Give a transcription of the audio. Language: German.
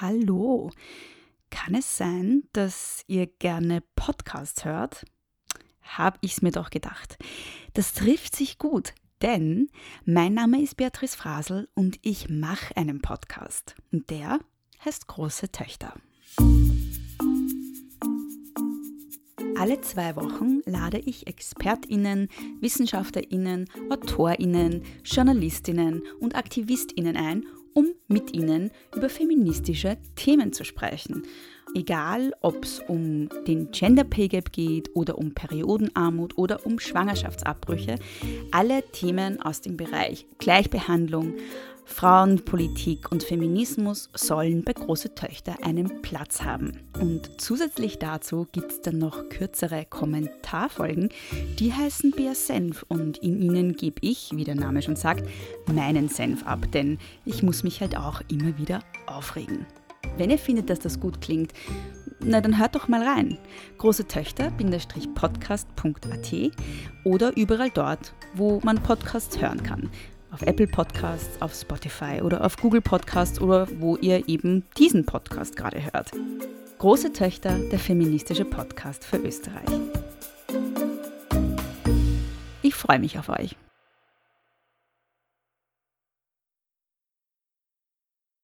Hallo. Kann es sein, dass ihr gerne Podcasts hört? Hab ich's mir doch gedacht. Das trifft sich gut, denn mein Name ist Beatrice Frasel und ich mache einen Podcast. Und der heißt Große Töchter. Alle zwei Wochen lade ich ExpertInnen, WissenschaftlerInnen, AutorInnen, JournalistInnen und AktivistInnen ein, um mit ihnen über feministische Themen zu sprechen. Egal, ob es um den Gender Pay Gap geht oder um Periodenarmut oder um Schwangerschaftsabbrüche, alle Themen aus dem Bereich Gleichbehandlung, Frauenpolitik und Feminismus sollen bei Große Töchter einen Platz haben. Und zusätzlich dazu gibt es dann noch kürzere Kommentarfolgen, die heißen Bär Senf und in ihnen gebe ich, wie der Name schon sagt, meinen Senf ab, denn ich muss mich halt auch immer wieder aufregen. Wenn ihr findet, dass das gut klingt, na dann hört doch mal rein. Große Töchter-podcast.at oder überall dort, wo man Podcasts hören kann auf Apple Podcasts, auf Spotify oder auf Google Podcasts oder wo ihr eben diesen Podcast gerade hört. Große Töchter, der feministische Podcast für Österreich. Ich freue mich auf euch.